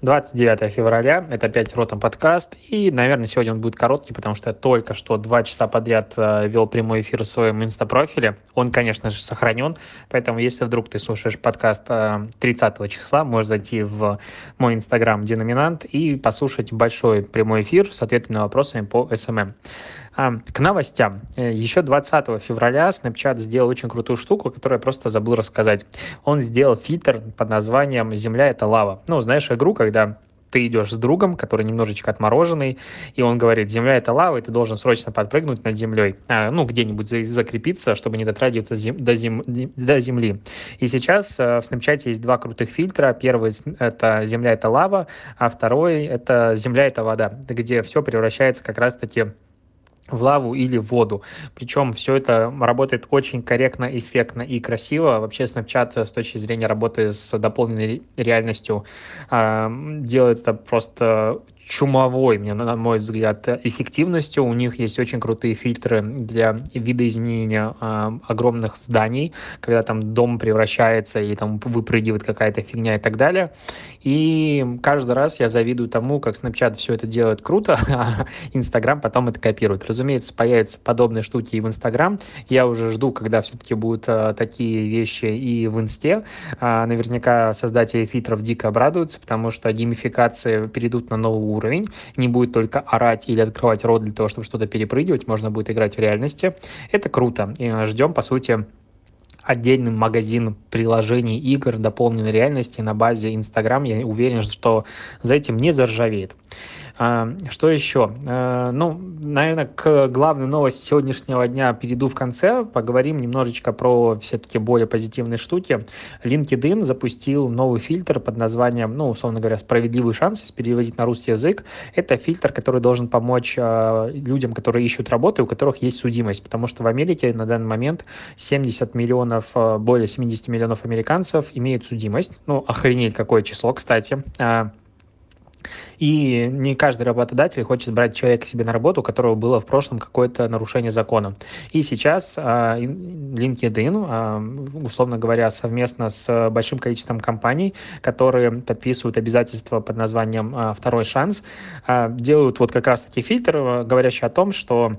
29 февраля, это опять Ротом подкаст, и, наверное, сегодня он будет короткий, потому что я только что два часа подряд э, вел прямой эфир в своем инстапрофиле. Он, конечно же, сохранен, поэтому если вдруг ты слушаешь подкаст э, 30 числа, можешь зайти в мой инстаграм Деноминант и послушать большой прямой эфир с ответами на вопросами по СММ. А, к новостям. Э, Еще 20 февраля Snapchat сделал очень крутую штуку, которую я просто забыл рассказать. Он сделал фильтр под названием «Земля — это лава». Ну, знаешь игру, когда ты идешь с другом, который немножечко отмороженный, и он говорит, земля это лава, и ты должен срочно подпрыгнуть над землей, а, ну, где-нибудь закрепиться, чтобы не дотрагиваться зем, до, зем, до земли. И сейчас э, в Snapchat есть два крутых фильтра. Первый — это земля это лава, а второй — это земля это вода, где все превращается как раз-таки в лаву или в воду. Причем все это работает очень корректно, эффектно и красиво. Вообще Snapchat с точки зрения работы с дополненной реальностью э, делает это просто чумовой, мне, на мой взгляд, эффективностью. У них есть очень крутые фильтры для видоизменения э, огромных зданий, когда там дом превращается и там выпрыгивает какая-то фигня и так далее. И каждый раз я завидую тому, как Snapchat все это делает круто, а Instagram потом это копирует. Разумеется, появятся подобные штуки и в Instagram. Я уже жду, когда все-таки будут э, такие вещи и в Инсте. Э, наверняка создатели фильтров дико обрадуются, потому что геймификации перейдут на новый уровень, не будет только орать или открывать рот для того, чтобы что-то перепрыгивать, можно будет играть в реальности. Это круто. И ждем, по сути, отдельный магазин приложений игр дополненной реальности на базе Instagram. Я уверен, что за этим не заржавеет. А, что еще? А, ну, наверное, к главной новости сегодняшнего дня перейду в конце. Поговорим немножечко про все-таки более позитивные штуки. LinkedIn запустил новый фильтр под названием, ну, условно говоря, «Справедливый шанс», если переводить на русский язык. Это фильтр, который должен помочь а, людям, которые ищут работу, у которых есть судимость. Потому что в Америке на данный момент 70 миллионов, более 70 миллионов американцев имеют судимость. Ну, охренеть какое число, кстати. И не каждый работодатель хочет брать человека себе на работу, у которого было в прошлом какое-то нарушение закона. И сейчас а, LinkedIn, а, условно говоря, совместно с большим количеством компаний, которые подписывают обязательства под названием а, «Второй шанс», делают вот как раз-таки фильтр, говорящий о том, что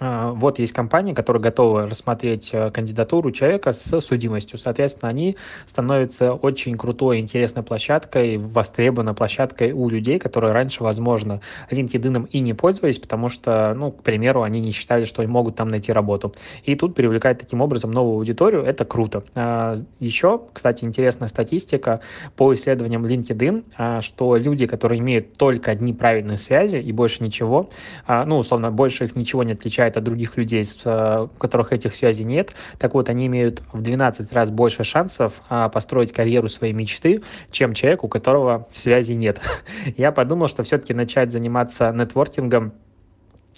вот есть компания, которая готова рассмотреть э, кандидатуру человека с судимостью. Соответственно, они становятся очень крутой, интересной площадкой, востребованной площадкой у людей, которые раньше, возможно, LinkedIn и не пользовались, потому что, ну, к примеру, они не считали, что могут там найти работу. И тут привлекать таким образом новую аудиторию, это круто. А, Еще, кстати, интересная статистика по исследованиям LinkedIn, а, что люди, которые имеют только одни правильные связи и больше ничего, ну, условно, больше их ничего не отличает отличает от других людей, э, у которых этих связей нет. Так вот, они имеют в 12 раз больше шансов а, построить карьеру своей мечты, чем человек, у которого связи нет. Я подумал, что все-таки начать заниматься нетворкингом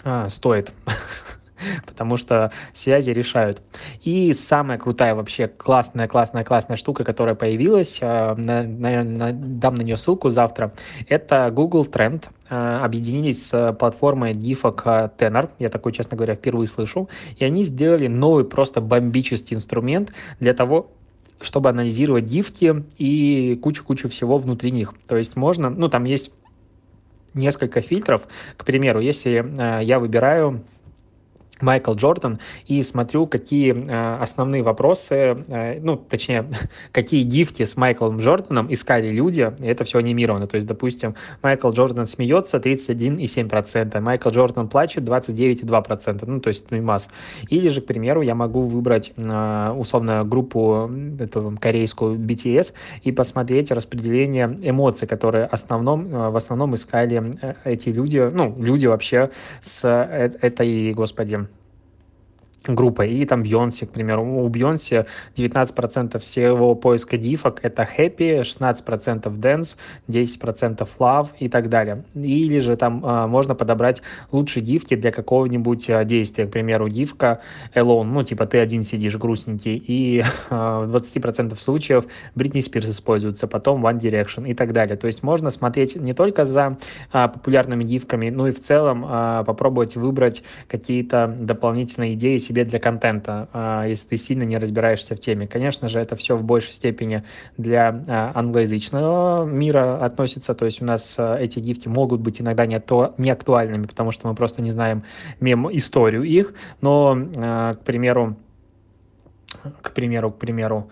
а, стоит. потому что связи решают. И самая крутая вообще классная, классная, классная штука, которая появилась, э, наверное, дам на нее ссылку завтра, это Google Trend. Э, объединились с платформой Diffoc Tenor, я такой, честно говоря, впервые слышу, и они сделали новый просто бомбический инструмент для того, чтобы анализировать дифки и кучу-кучу всего внутри них. То есть можно, ну там есть несколько фильтров. К примеру, если э, я выбираю Майкл Джордан и смотрю, какие э, основные вопросы, э, ну, точнее, какие гифки с Майклом Джорданом искали люди, и это все анимировано. То есть, допустим, Майкл Джордан смеется 31,7%, Майкл Джордан плачет 29,2%, ну, то есть мимас. Или же, к примеру, я могу выбрать э, условно группу эту корейскую BTS и посмотреть распределение эмоций, которые основном, в основном искали эти люди, ну, люди вообще с этой, господи, группа, и там Бьонси, к примеру. У Бьонси 19% всего поиска дифок — это happy, 16% dance, 10% love и так далее. Или же там э, можно подобрать лучшие дивки для какого-нибудь э, действия. К примеру, дивка alone, ну, типа ты один сидишь грустненький, и э, в 20% случаев Бритни Спирс используется, потом One Direction и так далее. То есть можно смотреть не только за э, популярными дивками, но и в целом э, попробовать выбрать какие-то дополнительные идеи себе для контента, а, если ты сильно не разбираешься в теме. Конечно же, это все в большей степени для а, англоязычного мира относится, то есть у нас эти гифки могут быть иногда не, то, не актуальными, потому что мы просто не знаем мем-историю их, но, к примеру, к примеру, к примеру,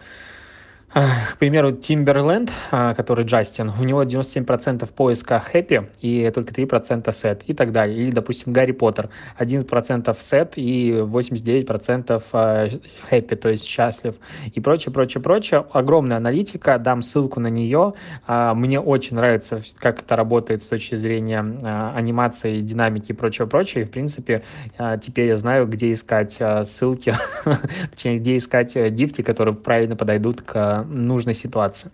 к примеру, Timberland, а, который Джастин, у него 97% поиска happy и только 3% set и так далее. Или, допустим, Гарри Поттер, 11% set и 89% а, happy, то есть счастлив и прочее, прочее, прочее. Огромная аналитика, дам ссылку на нее. А, мне очень нравится, как это работает с точки зрения анимации, динамики и прочее, прочее. И, в принципе, теперь я знаю, где искать ссылки, точнее, где искать дифки, которые правильно подойдут к нужной ситуации.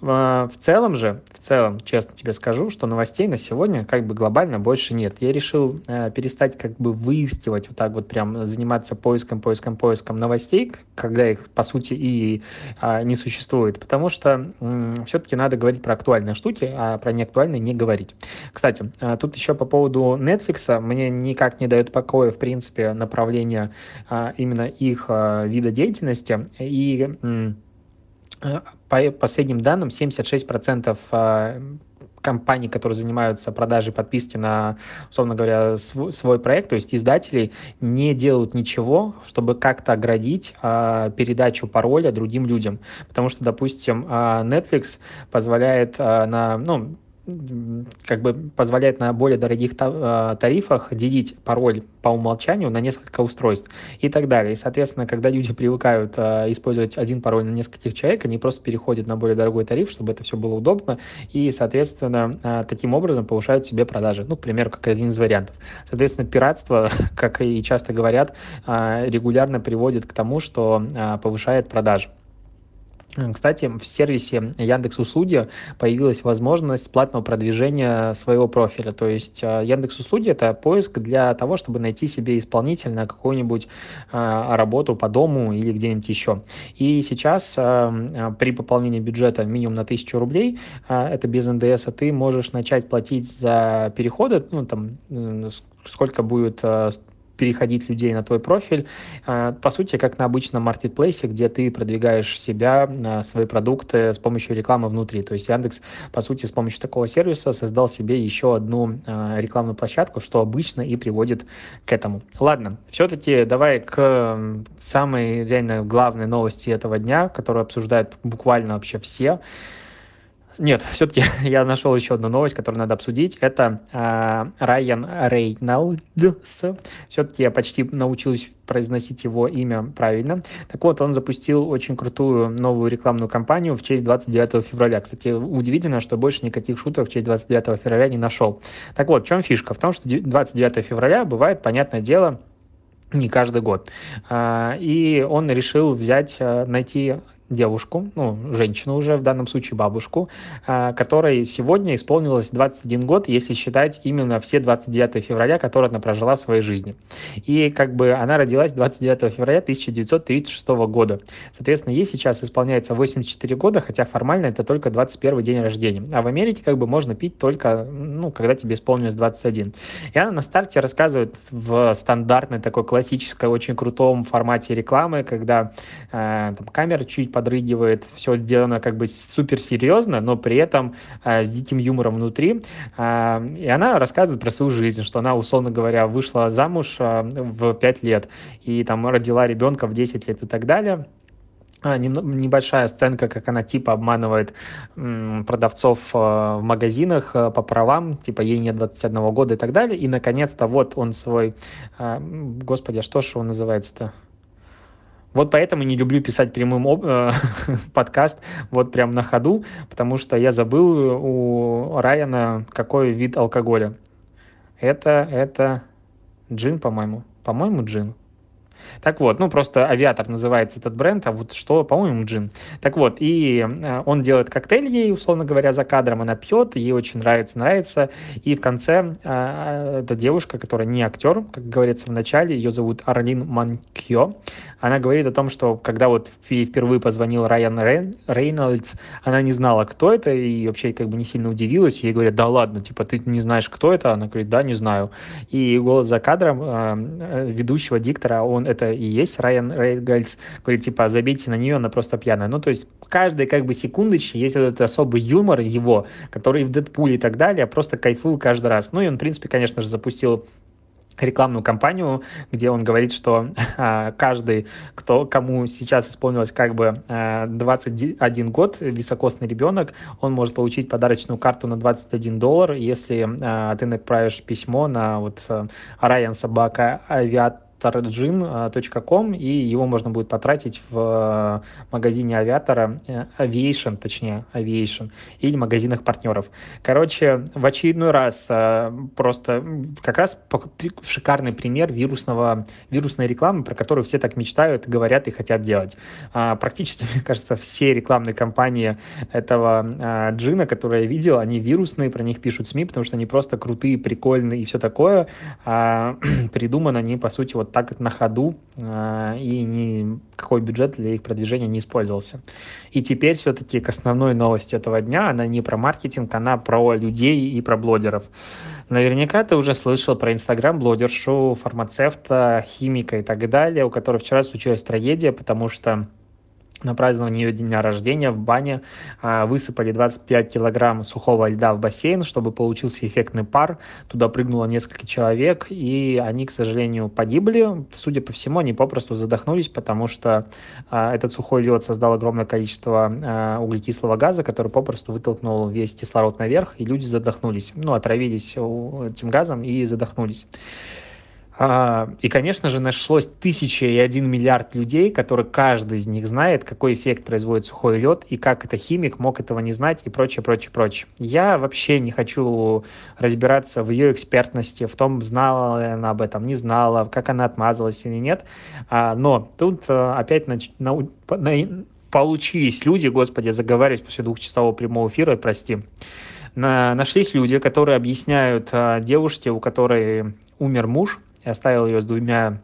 В целом же, в целом, честно тебе скажу, что новостей на сегодня как бы глобально больше нет. Я решил э, перестать как бы выискивать, вот так вот прям заниматься поиском, поиском, поиском новостей, когда их, по сути, и э, не существует, потому что э, все-таки надо говорить про актуальные штуки, а про неактуальные не говорить. Кстати, э, тут еще по поводу Netflix, мне никак не дает покоя, в принципе, направление э, именно их э, вида деятельности, и... Э, по последним данным, 76% а, компаний, которые занимаются продажей подписки на, условно говоря, свой, проект, то есть издателей, не делают ничего, чтобы как-то оградить э, передачу пароля другим людям. Потому что, допустим, э, Netflix позволяет э, на, ну, как бы позволяет на более дорогих а, тарифах делить пароль по умолчанию на несколько устройств и так далее. И, соответственно, когда люди привыкают а, использовать один пароль на нескольких человек, они просто переходят на более дорогой тариф, чтобы это все было удобно, и, соответственно, а, таким образом повышают себе продажи. Ну, к примеру, как один из вариантов. Соответственно, пиратство, как и часто говорят, регулярно приводит к тому, что повышает продажи. Кстати, в сервисе Яндекс Услуги появилась возможность платного продвижения своего профиля. То есть э, Яндекс Услуги это поиск для того, чтобы найти себе исполнителя на какую-нибудь э, работу по дому или где-нибудь еще. И сейчас э, при пополнении бюджета минимум на 1000 рублей, это без НДС, ты можешь начать платить за переходы, ну там сколько будет переходить людей на твой профиль, а, по сути, как на обычном маркетплейсе, где ты продвигаешь себя, а, свои продукты с помощью рекламы внутри. То есть Яндекс, по сути, с помощью такого сервиса создал себе еще одну а, рекламную площадку, что обычно и приводит к этому. Ладно, все-таки давай к самой реально главной новости этого дня, которую обсуждают буквально вообще все. Нет, все-таки я нашел еще одну новость, которую надо обсудить. Это э, Райан Рейнольдс. Все-таки я почти научился произносить его имя правильно. Так вот, он запустил очень крутую новую рекламную кампанию в честь 29 февраля. Кстати, удивительно, что больше никаких шуток в честь 29 февраля не нашел. Так вот, в чем фишка? В том, что 29 февраля бывает, понятное дело, не каждый год. А, и он решил взять, э, найти девушку, ну, женщину уже, в данном случае бабушку, а, которой сегодня исполнилось 21 год, если считать именно все 29 февраля, которые она прожила в своей жизни. И как бы она родилась 29 февраля 1936 года. Соответственно, ей сейчас исполняется 84 года, хотя формально это только 21 день рождения. А в Америке как бы можно пить только, ну, когда тебе исполнилось 21. И она на старте рассказывает в стандартной такой классической, очень крутом формате рекламы, когда э, там, камера чуть подрыгивает, все сделано как бы супер серьезно, но при этом э, с диким юмором внутри. Э, и она рассказывает про свою жизнь, что она, условно говоря, вышла замуж э, в 5 лет и там родила ребенка в 10 лет и так далее. А, небольшая сценка, как она типа обманывает продавцов в магазинах по правам, типа ей нет 21 года и так далее. И, наконец-то, вот он свой... Господи, а что же он называется-то? Вот поэтому не люблю писать прямым э, подкаст вот прям на ходу, потому что я забыл у Райана какой вид алкоголя. Это, это джин, по-моему. По-моему, джин. Так вот, ну просто авиатор называется этот бренд, а вот что, по-моему, джин. Так вот, и э, он делает коктейль ей, условно говоря, за кадром, она пьет, ей очень нравится, нравится, и в конце э, эта девушка, которая не актер, как говорится в начале, ее зовут Арлин Манкьо, она говорит о том, что когда вот ей впервые позвонил Райан Рейнольдс, она не знала, кто это, и вообще как бы не сильно удивилась. Ей говорят, да ладно, типа, ты не знаешь, кто это? Она говорит, да, не знаю. И голос за кадром э, ведущего диктора, он это и есть Райан Рейгальдс, говорит, типа, забейте на нее, она просто пьяная. Ну, то есть каждой как бы секундочке есть этот особый юмор его, который в Дэдпуле и так далее, просто кайфую каждый раз. Ну, и он, в принципе, конечно же, запустил рекламную кампанию, где он говорит, что а, каждый, кто, кому сейчас исполнилось как бы а, 21 год, високосный ребенок, он может получить подарочную карту на 21 доллар, если а, ты направишь письмо на вот а, Ryan Собака Авиат tarjin.com, и его можно будет потратить в магазине авиатора, э, Aviation, точнее, Aviation, или магазинах партнеров. Короче, в очередной раз э, просто как раз шикарный пример вирусного, вирусной рекламы, про которую все так мечтают, говорят и хотят делать. А, практически, мне кажется, все рекламные кампании этого джина, которые я видел, они вирусные, про них пишут СМИ, потому что они просто крутые, прикольные и все такое. А, придуманы они, по сути, вот вот так на ходу, а, и никакой бюджет для их продвижения не использовался. И теперь все-таки к основной новости этого дня, она не про маркетинг, она про людей и про блогеров. Наверняка ты уже слышал про инстаграм-блогершу, фармацевта, химика и так далее, у которой вчера случилась трагедия, потому что на празднование ее дня рождения в бане а, высыпали 25 килограмм сухого льда в бассейн, чтобы получился эффектный пар. Туда прыгнуло несколько человек, и они, к сожалению, погибли. Судя по всему, они попросту задохнулись, потому что а, этот сухой лед создал огромное количество а, углекислого газа, который попросту вытолкнул весь кислород наверх, и люди задохнулись. Ну, отравились этим газом и задохнулись. А, и, конечно же, нашлось тысяча и один миллиард людей, которые каждый из них знает, какой эффект производит сухой лед, и как это химик мог этого не знать, и прочее, прочее, прочее. Я вообще не хочу разбираться в ее экспертности, в том, знала ли она об этом, не знала, как она отмазалась или нет. А, но тут э, опять на, на, на, получились люди, господи, заговаривать после двухчасового прямого эфира, прости. На, нашлись люди, которые объясняют а, девушке, у которой умер муж, и оставил ее с двумя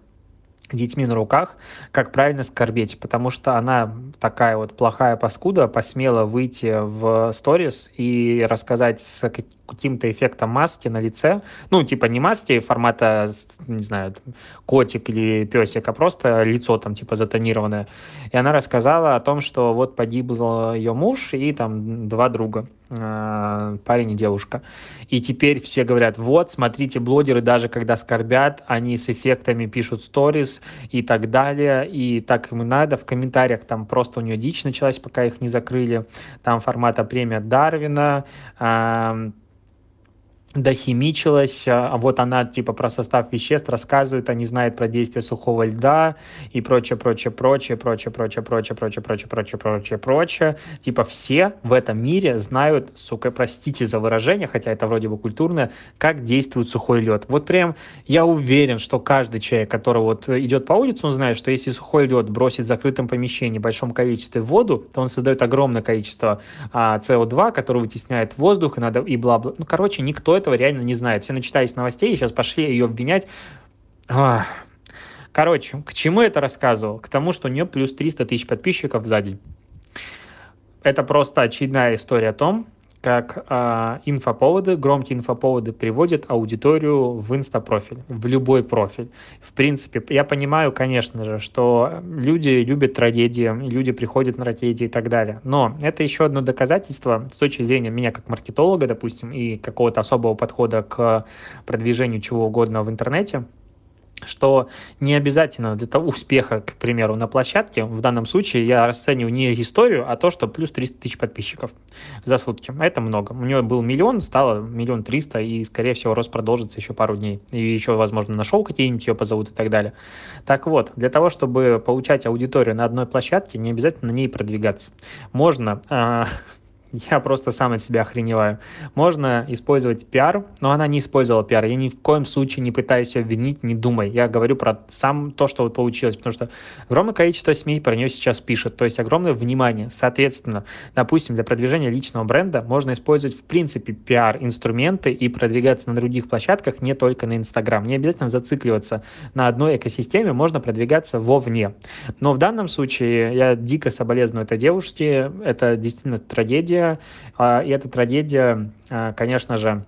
детьми на руках, как правильно скорбеть, потому что она такая вот плохая паскуда посмела выйти в сторис и рассказать с каким-то эффектом маски на лице, ну, типа не маски формата, не знаю, котик или песик, а просто лицо там типа затонированное. И она рассказала о том, что вот погиб ее муж и там два друга. Э, парень и девушка. И теперь все говорят, вот, смотрите, блогеры даже когда скорбят, они с эффектами пишут сторис и так далее, и так им и надо. В комментариях там просто у нее дичь началась, пока их не закрыли. Там формата премия Дарвина, дохимичилась, а вот она типа про состав веществ рассказывает, а не знает про действие сухого льда и прочее, прочее, прочее, прочее, прочее, прочее, прочее, прочее, прочее, прочее, прочее. Типа все в этом мире знают, сука, простите за выражение, хотя это вроде бы культурное, как действует сухой лед. Вот прям я уверен, что каждый человек, который вот идет по улице, он знает, что если сухой лед бросить в закрытом помещении в большом количестве воду, то он создает огромное количество а, СО2, который вытесняет воздух, и надо и бла-бла. Ну, короче, никто этого реально не знает. Все начитались новостей и сейчас пошли ее обвинять. Ах. Короче, к чему это рассказывал? К тому, что у нее плюс 300 тысяч подписчиков за день. Это просто очередная история о том, как э, инфоповоды, громкие инфоповоды приводят аудиторию в инстапрофиль, в любой профиль. В принципе, я понимаю, конечно же, что люди любят трагедии, люди приходят на трагедии и так далее. Но это еще одно доказательство с точки зрения меня как маркетолога, допустим, и какого-то особого подхода к продвижению чего угодно в интернете – что не обязательно для того успеха, к примеру, на площадке, в данном случае я расцениваю не историю, а то, что плюс 300 тысяч подписчиков за сутки. Это много. У нее был миллион, стало миллион триста, и, скорее всего, рост продолжится еще пару дней. И еще, возможно, на шоу какие-нибудь ее позовут и так далее. Так вот, для того, чтобы получать аудиторию на одной площадке, не обязательно на ней продвигаться. Можно э, я просто сам от себя охреневаю. Можно использовать пиар, но она не использовала пиар. Я ни в коем случае не пытаюсь ее обвинить, не думай. Я говорю про сам то, что вот получилось, потому что огромное количество СМИ про нее сейчас пишет, то есть огромное внимание. Соответственно, допустим, для продвижения личного бренда можно использовать в принципе пиар-инструменты и продвигаться на других площадках, не только на Инстаграм. Не обязательно зацикливаться на одной экосистеме, можно продвигаться вовне. Но в данном случае я дико соболезную этой девушке, это действительно трагедия, трагедия, и эта трагедия, а, конечно же,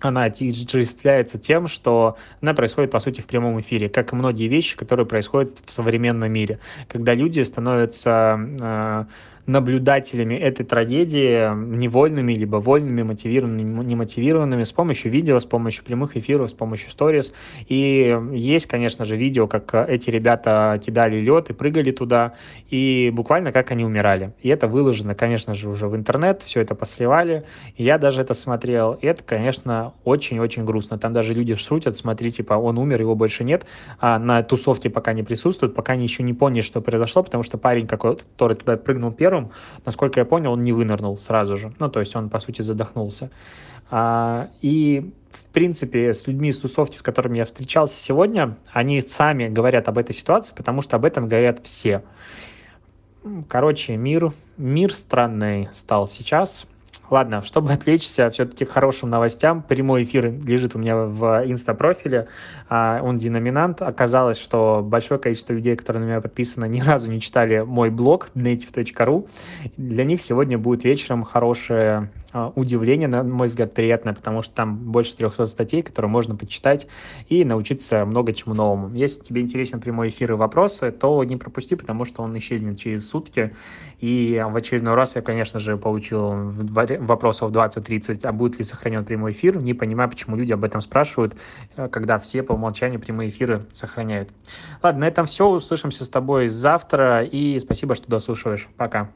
она отождествляется тем, что она происходит, по сути, в прямом эфире, как и многие вещи, которые происходят в современном мире, когда люди становятся э, наблюдателями этой трагедии, невольными, либо вольными, мотивированными, немотивированными, с помощью видео, с помощью прямых эфиров, с помощью сторис. И есть, конечно же, видео, как эти ребята кидали лед и прыгали туда, и буквально как они умирали. И это выложено, конечно же, уже в интернет, все это посливали, и я даже это смотрел. И это, конечно, очень-очень грустно. Там даже люди шутят, смотри, типа, он умер, его больше нет, а на тусовке пока не присутствует, пока они еще не поняли, что произошло, потому что парень, который туда прыгнул первым, первым, насколько я понял, он не вынырнул сразу же. Ну, то есть он, по сути, задохнулся. А, и, в принципе, с людьми из тусовки, с которыми я встречался сегодня, они сами говорят об этой ситуации, потому что об этом говорят все. Короче, мир, мир странный стал сейчас. Ладно, чтобы отвлечься все-таки к хорошим новостям, прямой эфир лежит у меня в инста-профиле, а, он деноминант. Оказалось, что большое количество людей, которые на меня подписаны, ни разу не читали мой блог native.ru. Для них сегодня будет вечером хорошее а, удивление, на мой взгляд, приятное, потому что там больше 300 статей, которые можно почитать и научиться много чему новому. Если тебе интересен прямой эфир и вопросы, то не пропусти, потому что он исчезнет через сутки. И в очередной раз я, конечно же, получил вопросов 20-30, а будет ли сохранен прямой эфир. Не понимаю, почему люди об этом спрашивают, э, когда все по умолчанию прямые эфиры сохраняют. Ладно, на этом все. Услышимся с тобой завтра. И спасибо, что дослушиваешь. Пока.